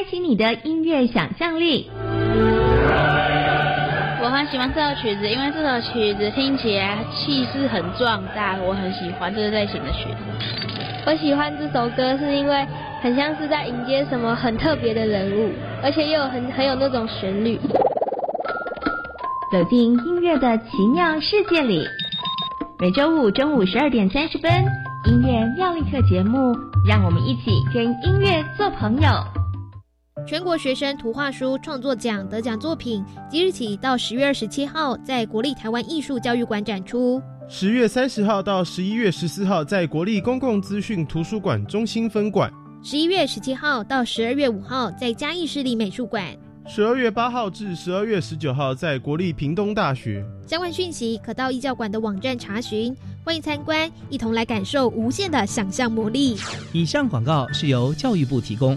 开启你的音乐想象力。我很喜欢这首曲子，因为这首曲子听起来气势很壮大，我很喜欢这类型的曲子。我喜欢这首歌，是因为很像是在迎接什么很特别的人物，而且又很很有那种旋律。走进音乐的奇妙世界里，每周五中午十二点三十分，音乐妙力课节目，让我们一起跟音乐做朋友。全国学生图画书创作奖得奖作品，即日起到十月二十七号，在国立台湾艺术教育馆展出。十月三十号到十一月十四号，在国立公共资讯图书馆中心分馆；十一月十七号到十二月五号，在嘉义市立美术馆；十二月八号至十二月十九号，在国立屏东大学。相关讯息可到艺教馆的网站查询。欢迎参观，一同来感受无限的想象魔力。以上广告是由教育部提供。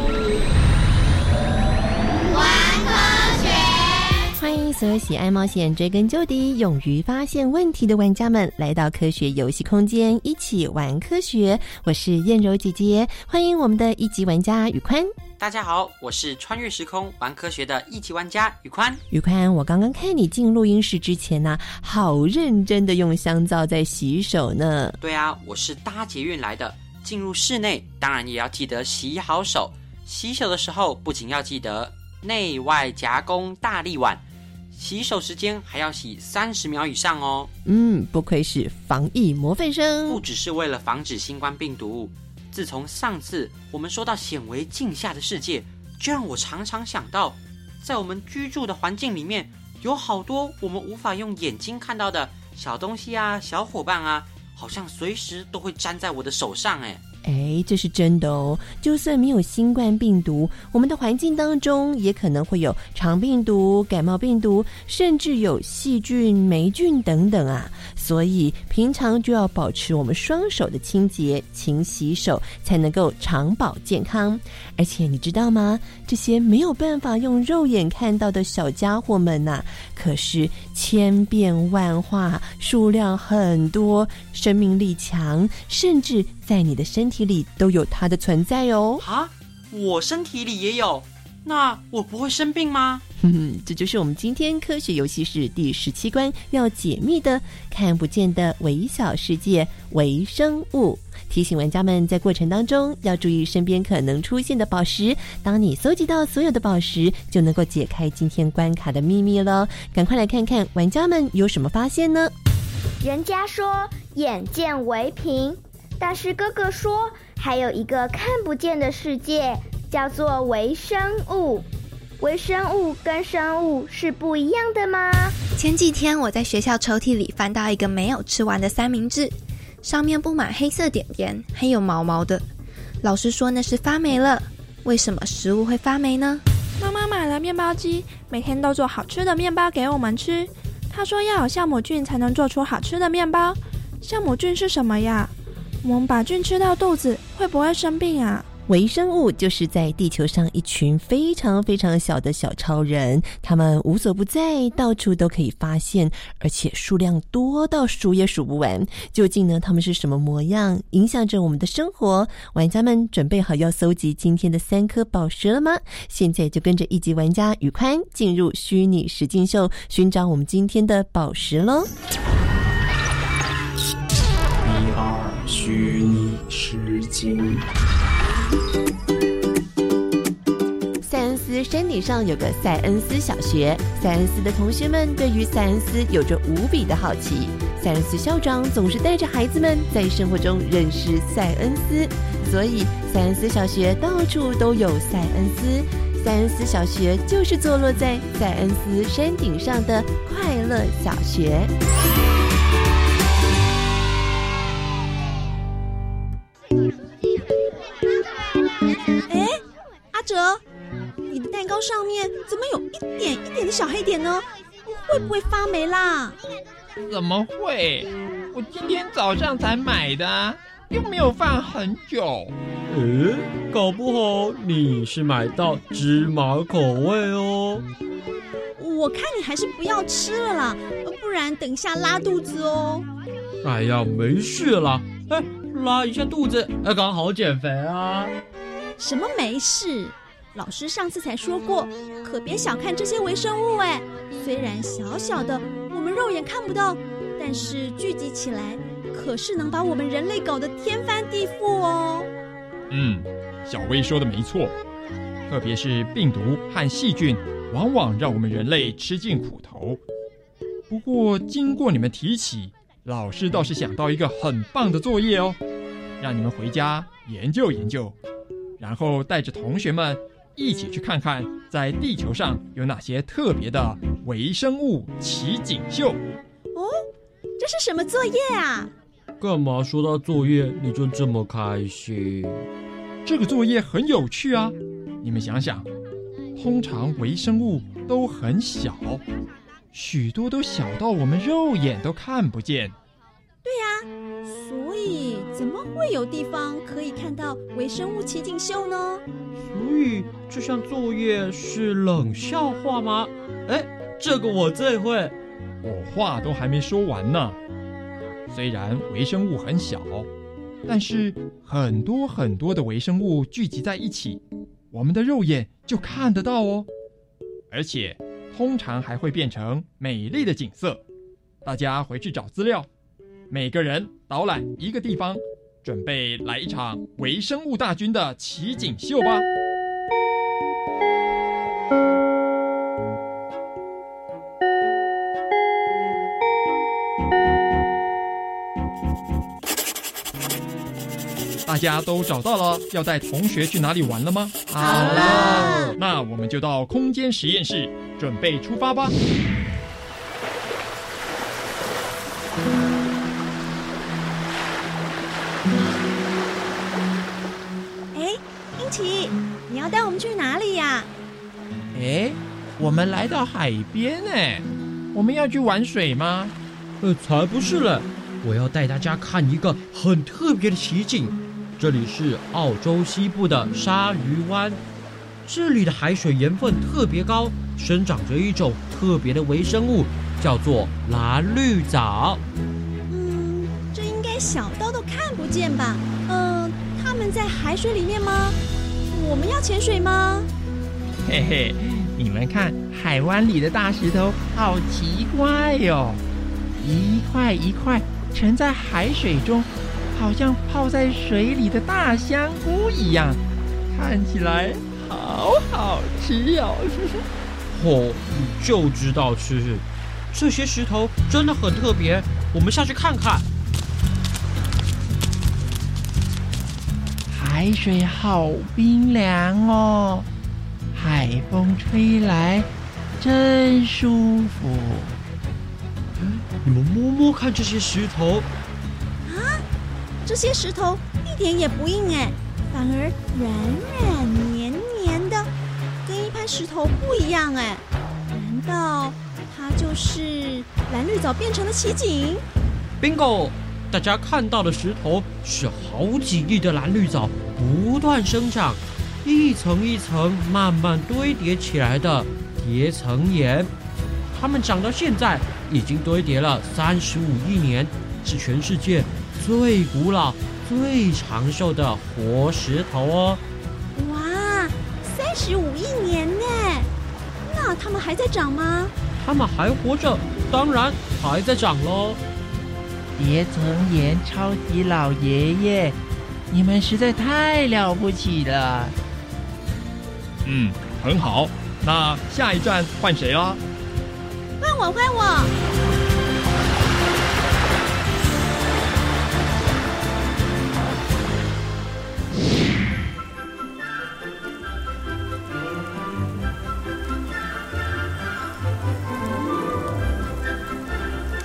欢迎所有喜爱冒险、追根究底、勇于发现问题的玩家们来到科学游戏空间，一起玩科学。我是燕柔姐姐，欢迎我们的一级玩家宇宽。大家好，我是穿越时空玩科学的一级玩家宇宽。宇宽，我刚刚看你进录音室之前呢，好认真的用香皂在洗手呢。对啊，我是搭捷运来的，进入室内当然也要记得洗好手。洗手的时候不仅要记得内外夹攻大力碗。洗手时间还要洗三十秒以上哦。嗯，不愧是防疫模范生。不只是为了防止新冠病毒，自从上次我们说到显微镜下的世界，就让我常常想到，在我们居住的环境里面，有好多我们无法用眼睛看到的小东西啊、小伙伴啊，好像随时都会粘在我的手上哎。哎，这是真的哦！就算没有新冠病毒，我们的环境当中也可能会有肠病毒、感冒病毒，甚至有细菌、霉菌等等啊。所以平常就要保持我们双手的清洁，勤洗手，才能够长保健康。而且你知道吗？这些没有办法用肉眼看到的小家伙们呐，可是千变万化，数量很多，生命力强，甚至在你的身体里都有它的存在哦。啊，我身体里也有，那我不会生病吗？哼哼，这就是我们今天科学游戏室第十七关要解密的看不见的微小世界微生物。提醒玩家们在过程当中要注意身边可能出现的宝石。当你搜集到所有的宝石，就能够解开今天关卡的秘密了。赶快来看看玩家们有什么发现呢？人家说眼见为凭，但是哥哥说还有一个看不见的世界，叫做微生物。微生物跟生物是不一样的吗？前几天我在学校抽屉里翻到一个没有吃完的三明治，上面布满黑色点点，还有毛毛的。老师说那是发霉了。为什么食物会发霉呢？妈妈买了面包机，每天都做好吃的面包给我们吃。她说要有酵母菌才能做出好吃的面包。酵母菌是什么呀？我们把菌吃到肚子会不会生病啊？微生物就是在地球上一群非常非常小的小超人，他们无所不在，到处都可以发现，而且数量多到数也数不完。究竟呢，他们是什么模样，影响着我们的生活？玩家们准备好要搜集今天的三颗宝石了吗？现在就跟着一级玩家宇宽进入虚拟实境秀，寻找我们今天的宝石喽！一二，虚拟实境。塞恩斯山顶上有个塞恩斯小学，塞恩斯的同学们对于塞恩斯有着无比的好奇。塞恩斯校长总是带着孩子们在生活中认识塞恩斯，所以塞恩斯小学到处都有塞恩斯。塞恩斯小学就是坐落在塞恩斯山顶上的快乐小学。哎，阿哲，蛋糕上面怎么有一点一点的小黑点呢？会不会发霉啦？怎么会？我今天早上才买的，又没有放很久。诶，搞不好你是买到芝麻口味哦。我看你还是不要吃了啦，不然等一下拉肚子哦。哎呀，没事啦，哎，拉一下肚子，哎，刚好减肥啊。什么没事？老师上次才说过，可别小看这些微生物哎。虽然小小的，我们肉眼看不到，但是聚集起来，可是能把我们人类搞得天翻地覆哦。嗯，小薇说的没错，特别是病毒和细菌，往往让我们人类吃尽苦头。不过，经过你们提起，老师倒是想到一个很棒的作业哦，让你们回家研究研究，然后带着同学们一起去看看，在地球上有哪些特别的微生物奇景秀。哦，这是什么作业啊？干嘛说到作业你就这么开心？这个作业很有趣啊！你们想想，通常微生物都很小，许多都小到我们肉眼都看不见。对呀，所以怎么会有地方可以看到微生物奇景秀呢？所以这项作业是冷笑话吗？哎，这个我最会。我话都还没说完呢。虽然微生物很小，但是很多很多的微生物聚集在一起，我们的肉眼就看得到哦。而且通常还会变成美丽的景色。大家回去找资料，每个人导览一个地方，准备来一场微生物大军的奇景秀吧。大家都找到了要带同学去哪里玩了吗？好了，那我们就到空间实验室准备出发吧。哎，英奇，你要带我们去哪里呀？哎，我们来到海边哎，我们要去玩水吗？呃，才不是嘞！我要带大家看一个很特别的奇景。这里是澳洲西部的鲨鱼湾，这里的海水盐分特别高，生长着一种特别的微生物，叫做蓝绿藻。嗯，这应该小刀都看不见吧？嗯，它们在海水里面吗？我们要潜水吗？嘿嘿，你们看海湾里的大石头，好奇怪哟，一块一块沉在海水中。好像泡在水里的大香菇一样，看起来好好吃哦！哦，你就知道吃。这些石头真的很特别，我们下去看看。海水好冰凉哦，海风吹来真舒服。你们摸摸看这些石头。啊这些石头一点也不硬哎，反而软软黏黏的，跟一般石头不一样哎。难道它就是蓝绿藻变成的奇景？Bingo！大家看到的石头是好几亿的蓝绿藻不断生长，一层一层慢慢堆叠起来的叠层岩。它们长到现在已经堆叠了三十五亿年，是全世界最古老、最长寿的活石头哦。哇，三十五亿年呢？那它们还在长吗？它们还活着，当然还在长喽。叠层岩超级老爷爷，你们实在太了不起了。嗯，很好。那下一站换谁啊？换我，换我。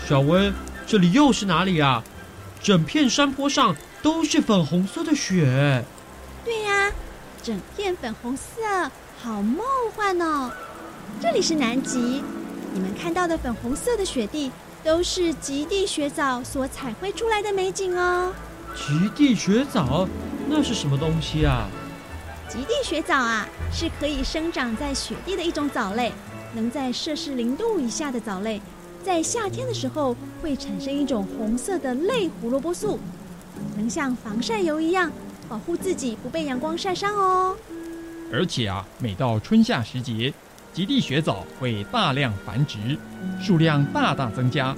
小薇，这里又是哪里啊？整片山坡上都是粉红色的雪。对呀，整片粉红色，好梦幻哦。这里是南极，你们看到的粉红色的雪地，都是极地雪藻所彩绘出来的美景哦。极地雪藻，那是什么东西啊？极地雪藻啊，是可以生长在雪地的一种藻类，能在摄氏零度以下的藻类。在夏天的时候，会产生一种红色的类胡萝卜素，能像防晒油一样保护自己不被阳光晒伤哦。而且啊，每到春夏时节，极地雪藻会大量繁殖，数量大大增加，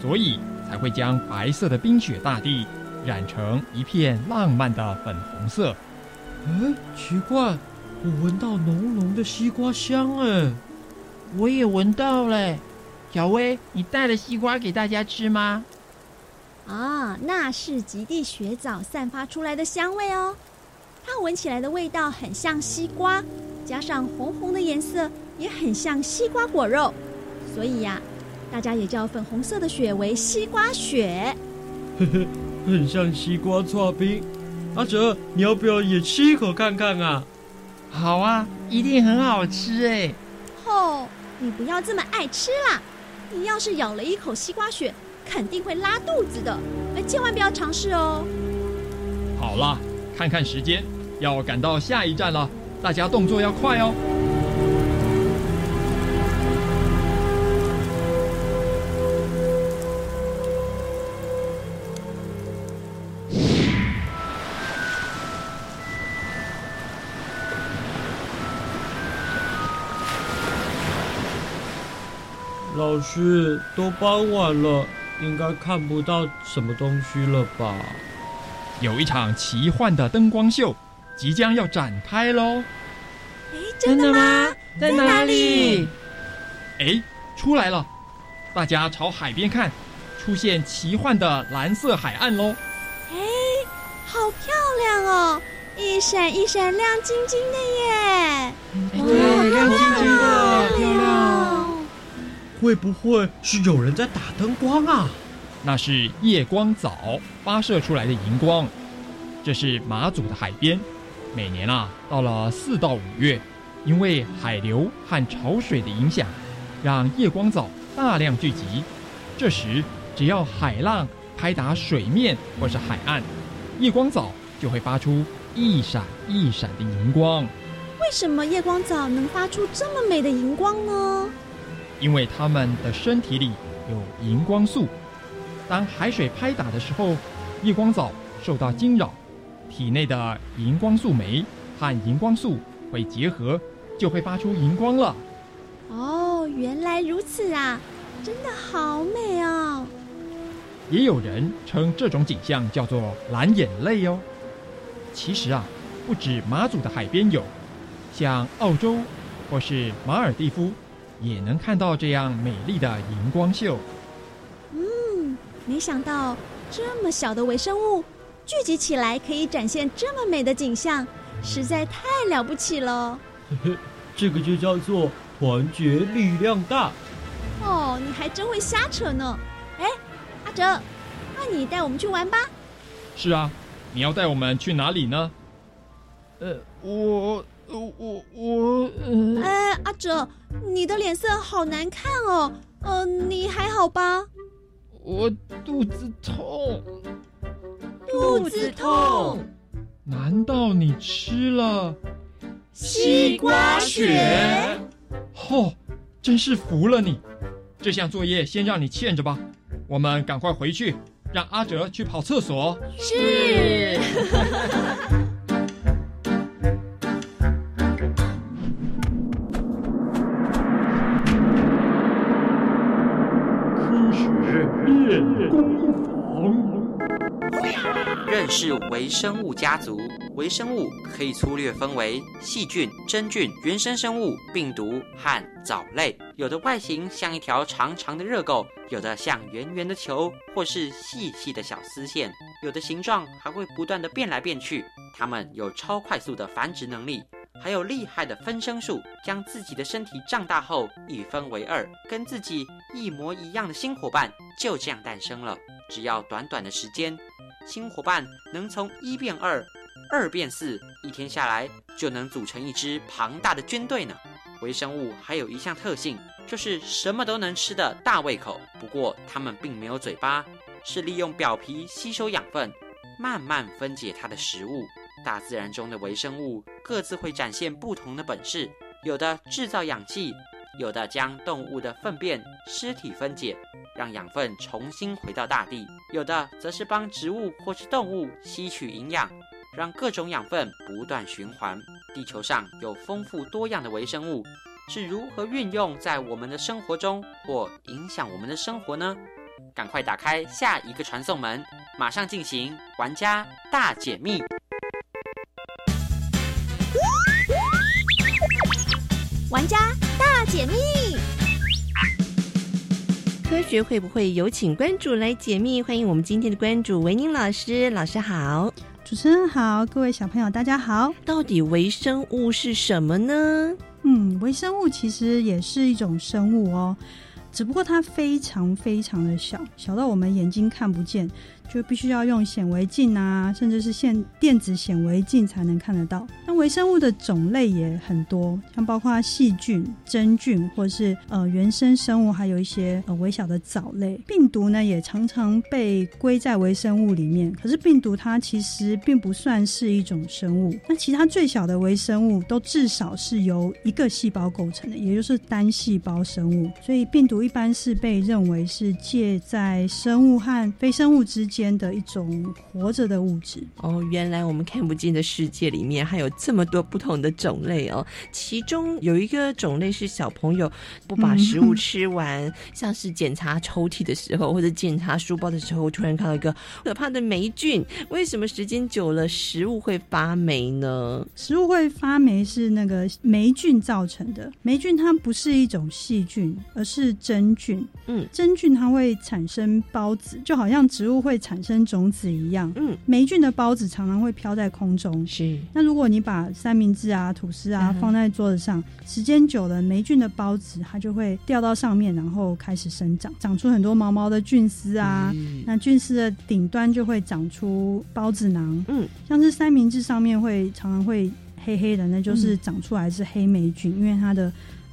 所以才会将白色的冰雪大地染成一片浪漫的粉红色。哎，奇怪，我闻到浓浓的西瓜香哎，我也闻到了。小薇，你带了西瓜给大家吃吗？啊，那是极地雪藻散发出来的香味哦。它闻起来的味道很像西瓜，加上红红的颜色也很像西瓜果肉，所以呀，大家也叫粉红色的雪为西瓜雪。呵呵，很像西瓜搓冰。阿哲，你要不要也吃一口看看啊？好啊，一定很好吃哎。吼，你不要这么爱吃啦！你要是咬了一口西瓜雪，肯定会拉肚子的，哎，千万不要尝试哦。好了，看看时间，要赶到下一站了，大家动作要快哦。老师，都傍晚了，应该看不到什么东西了吧？有一场奇幻的灯光秀即将要展开喽！哎，真的吗？在哪里？哎，出来了！大家朝海边看，出现奇幻的蓝色海岸喽！哎，好漂亮哦，一闪一闪亮晶晶的耶！对，亮晶晶的，漂亮。会不会是有人在打灯光啊？那是夜光藻发射出来的荧光。这是马祖的海边，每年啊，到了四到五月，因为海流和潮水的影响，让夜光藻大量聚集。这时，只要海浪拍打水面或是海岸，夜光藻就会发出一闪一闪的荧光。为什么夜光藻能发出这么美的荧光呢？因为它们的身体里有荧光素，当海水拍打的时候，夜光藻受到惊扰，体内的荧光素酶和荧光素会结合，就会发出荧光了。哦，原来如此啊，真的好美哦！也有人称这种景象叫做蓝眼泪哦。其实啊，不止马祖的海边有，像澳洲或是马尔蒂夫。也能看到这样美丽的荧光秀。嗯，没想到这么小的微生物聚集起来可以展现这么美的景象，实在太了不起了。嘿嘿，这个就叫做团结力量大。哦，你还真会瞎扯呢。哎，阿哲，那你带我们去玩吧。是啊，你要带我们去哪里呢？呃，我。我我我，哎，阿哲，你的脸色好难看哦。呃，你还好吧？我肚子痛，肚子痛。难道你吃了西瓜雪？哦，真是服了你！这项作业先让你欠着吧，我们赶快回去，让阿哲去跑厕所。是。是微生物家族，微生物可以粗略分为细菌、真菌、原生生物、病毒和藻类。有的外形像一条长长的热狗，有的像圆圆的球，或是细细的小丝线。有的形状还会不断的变来变去。它们有超快速的繁殖能力，还有厉害的分生术，将自己的身体胀大后一分为二，跟自己一模一样的新伙伴就这样诞生了。只要短短的时间。新伙伴能从一变二，二变四，一天下来就能组成一支庞大的军队呢。微生物还有一项特性，就是什么都能吃的大胃口。不过它们并没有嘴巴，是利用表皮吸收养分，慢慢分解它的食物。大自然中的微生物各自会展现不同的本事，有的制造氧气，有的将动物的粪便、尸体分解。让养分重新回到大地，有的则是帮植物或是动物吸取营养，让各种养分不断循环。地球上有丰富多样的微生物，是如何运用在我们的生活中或影响我们的生活呢？赶快打开下一个传送门，马上进行玩家大解密。玩家大解密。科学会不会有请关主来解密？欢迎我们今天的关主维宁老师，老师好，主持人好，各位小朋友大家好。到底微生物是什么呢？嗯，微生物其实也是一种生物哦，只不过它非常非常的小，小到我们眼睛看不见。就必须要用显微镜啊，甚至是现电子显微镜才能看得到。那微生物的种类也很多，像包括细菌、真菌，或是呃原生生物，还有一些呃微小的藻类。病毒呢，也常常被归在微生物里面。可是病毒它其实并不算是一种生物。那其他最小的微生物都至少是由一个细胞构成的，也就是单细胞生物。所以病毒一般是被认为是介在生物和非生物之间。间的一种活着的物质哦，原来我们看不见的世界里面还有这么多不同的种类哦。其中有一个种类是小朋友不把食物吃完，像是检查抽屉的时候或者检查书包的时候，突然看到一个可怕的霉菌。为什么时间久了食物会发霉呢？食物会发霉是那个霉菌造成的。霉菌它不是一种细菌，而是真菌。嗯，真菌它会产生孢子，就好像植物会产。生种子一样，嗯，霉菌的孢子常常会飘在空中。是，那如果你把三明治啊、吐司啊放在桌子上，时间久了，霉菌的孢子它就会掉到上面，然后开始生长，长出很多毛毛的菌丝啊。那菌丝的顶端就会长出孢子囊。嗯，像是三明治上面会常常会黑黑的，那就是长出来是黑霉菌，因为它的。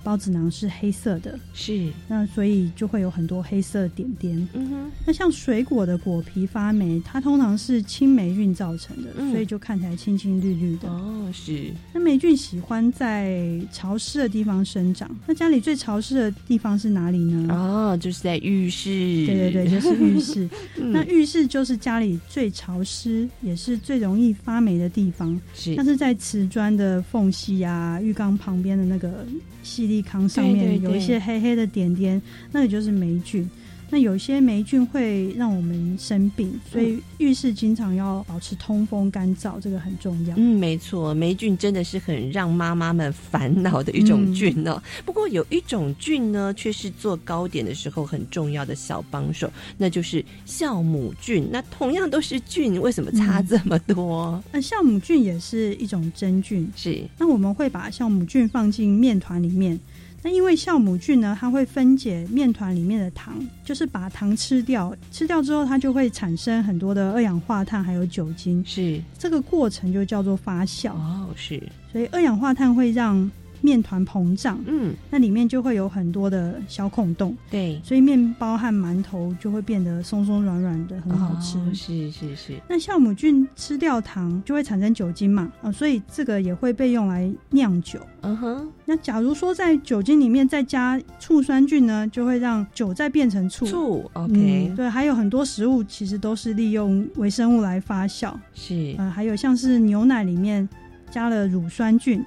孢子囊是黑色的，是那所以就会有很多黑色点点。嗯哼，那像水果的果皮发霉，它通常是青霉菌造成的，所以就看起来青青绿绿的。哦，是。那霉菌喜欢在潮湿的地方生长。那家里最潮湿的地方是哪里呢？哦，就是在浴室。对对对，就是浴室。那浴室就是家里最潮湿，也是最容易发霉的地方。是，像是在瓷砖的缝隙啊，浴缸旁边的那个细。上面有一些黑黑的点点，那个就是霉菌。那有些霉菌会让我们生病，所以浴室经常要保持通风干燥，这个很重要。嗯，没错，霉菌真的是很让妈妈们烦恼的一种菌哦。不过有一种菌呢，却是做糕点的时候很重要的小帮手，那就是酵母菌。那同样都是菌，为什么差这么多？那酵母菌也是一种真菌，是。那我们会把酵母菌放进面团里面。那因为酵母菌呢，它会分解面团里面的糖，就是把糖吃掉，吃掉之后它就会产生很多的二氧化碳还有酒精，是。这个过程就叫做发酵哦，是，所以二氧化碳会让面团膨胀，嗯，那里面就会有很多的小孔洞，对，所以面包和馒头就会变得松松软软的，很好吃。哦是是是，那酵母菌吃掉糖就会产生酒精嘛，啊、所以这个也会被用来酿酒。嗯哼，那假如说在酒精里面再加醋酸菌呢，就会让酒再变成醋。醋，OK，、嗯，对，还有很多食物其实都是利用微生物来发酵。是，呃，还有像是牛奶里面加了乳酸菌，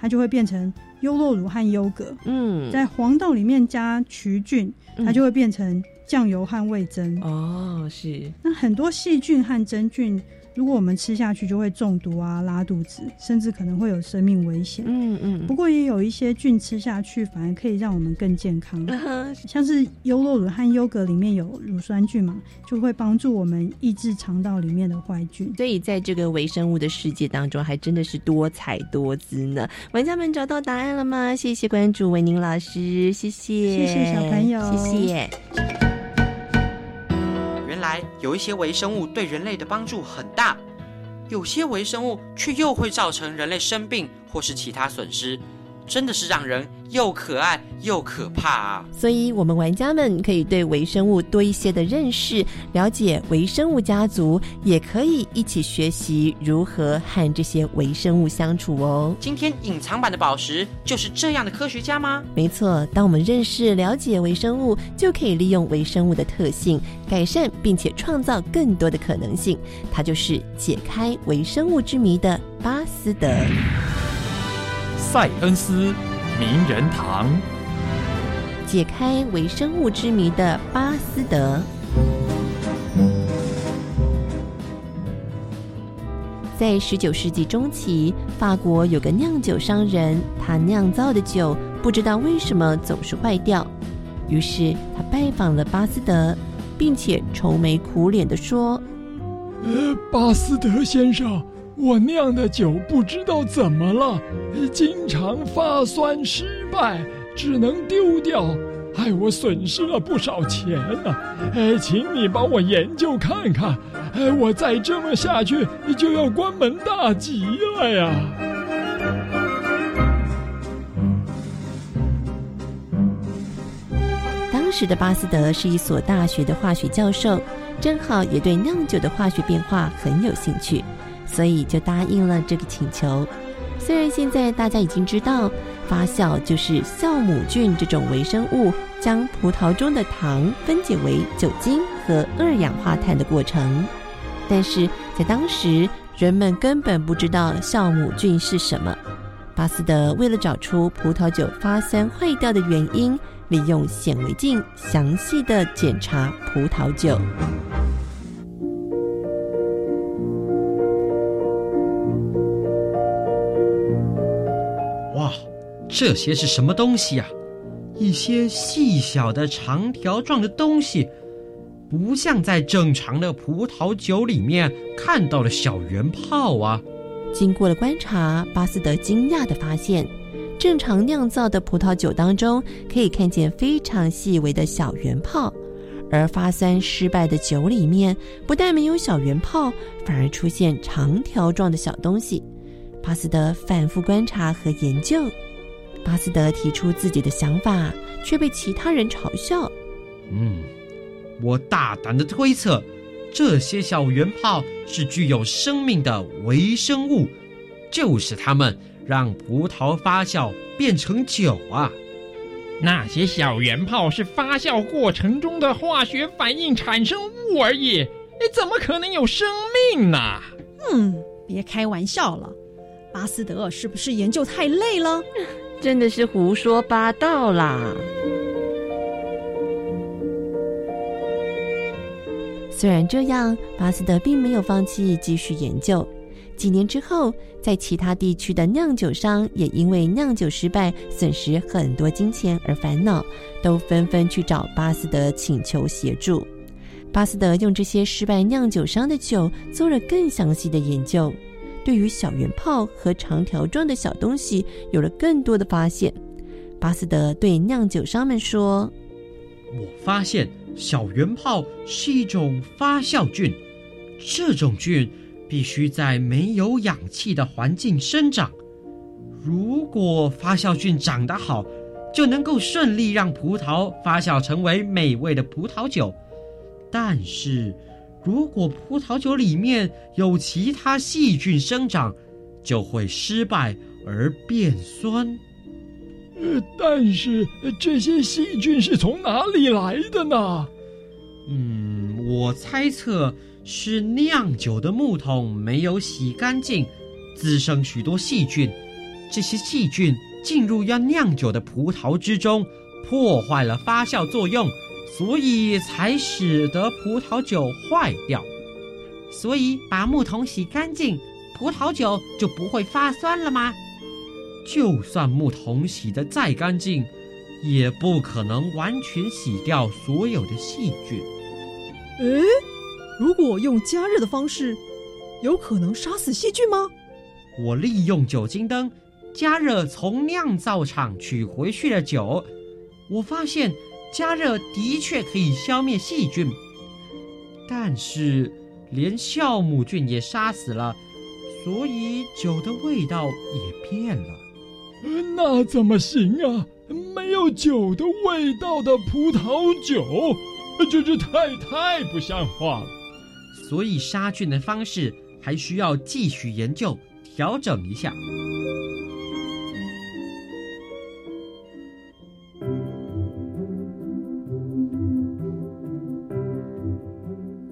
它就会变成优酪乳和优格。嗯，在黄豆里面加曲菌，它就会变成酱油和味增。哦，是。那很多细菌和真菌，如果我们吃下去，就会中毒啊、拉肚子，甚至可能会有生命危险。嗯嗯。不过也有一些菌吃下去，反而可以让我们更健康。嗯像是优酪乳和优格里面有乳酸菌嘛，就会帮助我们抑制肠道里面的坏菌。所以在这个微生物的世界当中，还真的是多彩多姿呢。玩家们找到答案了吗？谢谢关注维宁老师，谢谢，谢谢小朋友，谢谢。来有一些微生物对人类的帮助很大，有些微生物却又会造成人类生病或是其他损失，真的是让人又可爱又可怕啊！所以，我们玩家们可以对微生物多一些的认识，了解微生物家族，也可以一起学习如何和这些微生物相处哦。今天隐藏版的宝石就是这样的科学家吗？没错，当我们认识、了解微生物，就可以利用微生物的特性，改善并且创造更多的可能性。它就是解开微生物之谜的巴斯德。塞恩斯名人堂。解开微生物之谜的巴斯德，在十九世纪中期，法国有个酿酒商人，他酿造的酒不知道为什么总是坏掉，于是他拜访了巴斯德，并且愁眉苦脸的说：“呃，巴斯德先生。”我酿的酒不知道怎么了，经常发酸失败，只能丢掉，害我损失了不少钱呢、啊。哎，请你帮我研究看看，哎，我再这么下去就要关门大吉了呀！当时的巴斯德是一所大学的化学教授，正好也对酿酒的化学变化很有兴趣。所以就答应了这个请求。虽然现在大家已经知道，发酵就是酵母菌这种微生物将葡萄中的糖分解为酒精和二氧化碳的过程，但是在当时人们根本不知道酵母菌是什么。巴斯德为了找出葡萄酒发酸坏掉的原因，利用显微镜详细的检查葡萄酒。这些是什么东西啊？一些细小的长条状的东西，不像在正常的葡萄酒里面看到的小圆泡啊。经过了观察，巴斯德惊讶地发现，正常酿造的葡萄酒当中可以看见非常细微的小圆泡，而发酸失败的酒里面不但没有小圆泡，反而出现长条状的小东西。巴斯德反复观察和研究，巴斯德提出自己的想法，却被其他人嘲笑。嗯，我大胆的推测，这些小圆泡是具有生命的微生物，就是它们让葡萄发酵变成酒啊。那些小圆泡是发酵过程中的化学反应产生物而已，怎么可能有生命呢？嗯，别开玩笑了。巴斯德是不是研究太累了？真的是胡说八道啦！虽然这样，巴斯德并没有放弃继续研究。几年之后，在其他地区的酿酒商也因为酿酒失败损失很多金钱而烦恼，都纷纷去找巴斯德请求协助。巴斯德用这些失败酿酒商的酒做了更详细的研究。对于小圆泡和长条状的小东西有了更多的发现。巴斯德对酿酒商们说：“我发现小圆泡是一种发酵菌，这种菌必须在没有氧气的环境生长。如果发酵菌长得好，就能够顺利让葡萄发酵成为美味的葡萄酒。但是，如果葡萄酒里面有其他细菌生长，就会失败而变酸。呃，但是这些细菌是从哪里来的呢？嗯，我猜测是酿酒的木桶没有洗干净，滋生许多细菌。这些细菌进入要酿酒的葡萄之中，破坏了发酵作用，所以才使得葡萄酒坏掉。所以把木桶洗干净，葡萄酒就不会发酸了吗？就算木桶洗得再干净，也不可能完全洗掉所有的细菌。诶，如果用加热的方式，有可能杀死细菌吗？我利用酒精灯加热从酿造厂取回去的酒，我发现加热的确可以消灭细菌，但是连酵母菌也杀死了，所以酒的味道也变了。那怎么行啊？没有酒的味道的葡萄酒，这这太太不像话了。所以杀菌的方式还需要继续研究调整一下。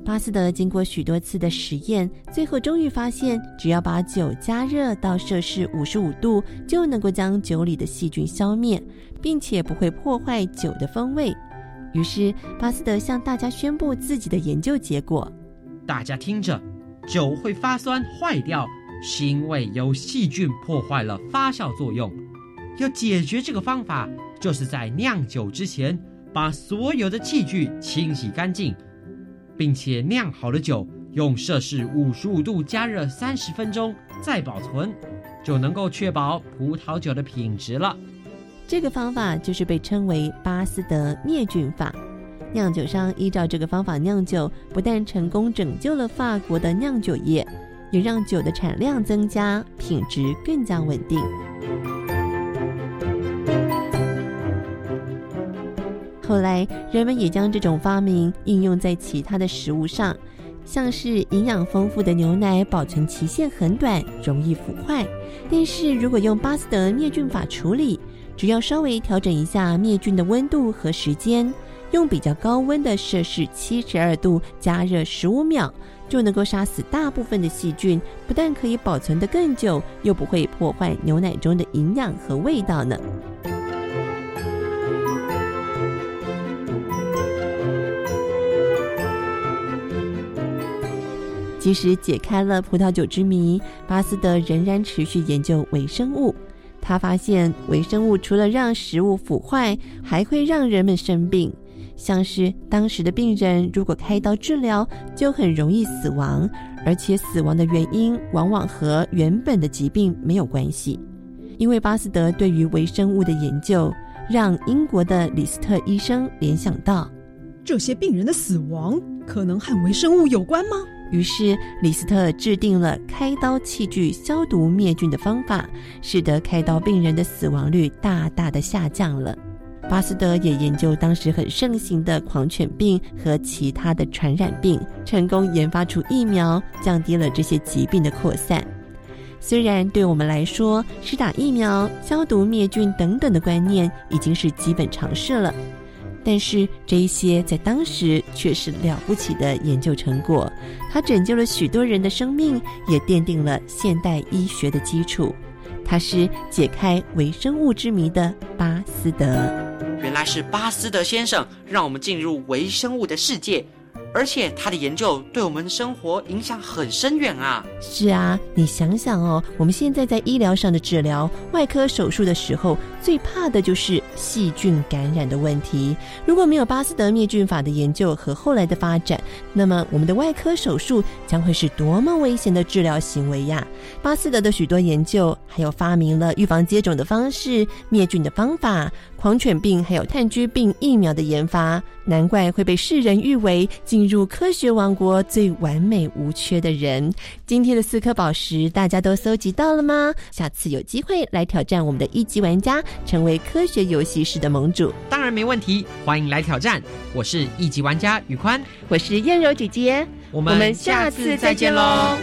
巴斯德经过许多次的实验，最后终于发现，只要把酒加热到摄氏五十五度，就能够将酒里的细菌消灭，并且不会破坏酒的风味。于是，巴斯德向大家宣布自己的研究结果：大家听着，酒会发酸坏掉，是因为有细菌破坏了发酵作用。要解决这个方法，就是在酿酒之前，把所有的器具清洗干净。并且酿好的酒用摄氏五十五度加热三十分钟再保存，就能够确保葡萄酒的品质了。这个方法就是被称为巴斯德灭菌法。酿酒商依照这个方法酿酒，不但成功拯救了法国的酿酒业，也让酒的产量增加，品质更加稳定。后来，人们也将这种发明应用在其他的食物上，像是营养丰富的牛奶保存期限很短，容易腐坏。但是如果用巴斯德灭菌法处理，只要稍微调整一下灭菌的温度和时间，用比较高温的摄氏七十二度加热十五秒，就能够杀死大部分的细菌，不但可以保存得更久，又不会破坏牛奶中的营养和味道呢。即使解开了葡萄酒之谜，巴斯德仍然持续研究微生物。他发现，微生物除了让食物腐坏，还会让人们生病。像是当时的病人如果开刀治疗，就很容易死亡，而且死亡的原因往往和原本的疾病没有关系。因为巴斯德对于微生物的研究，让英国的李斯特医生联想到，这些病人的死亡可能和微生物有关吗？于是，李斯特制定了开刀器具消毒灭菌的方法，使得开刀病人的死亡率大大的下降了。巴斯德也研究当时很盛行的狂犬病和其他的传染病，成功研发出疫苗，降低了这些疾病的扩散。虽然对我们来说，施打疫苗、消毒灭菌等等的观念已经是基本常识了。但是这一些在当时却是了不起的研究成果，它拯救了许多人的生命，也奠定了现代医学的基础。它是解开微生物之谜的巴斯德。原来是巴斯德先生让我们进入微生物的世界。而且他的研究对我们生活影响很深远啊！是啊，你想想哦，我们现在在医疗上的治疗、外科手术的时候，最怕的就是细菌感染的问题。如果没有巴斯德灭菌法的研究和后来的发展，那么我们的外科手术将会是多么危险的治疗行为呀！巴斯德的许多研究，还有发明了预防接种的方式、灭菌的方法。狂犬病还有炭疽病疫苗的研发，难怪会被世人誉为进入科学王国最完美无缺的人。今天的四颗宝石，大家都搜集到了吗？下次有机会来挑战我们的一级玩家，成为科学游戏室的盟主。当然没问题，欢迎来挑战。我是一级玩家宇宽，我是燕柔姐姐，我们下次再见喽。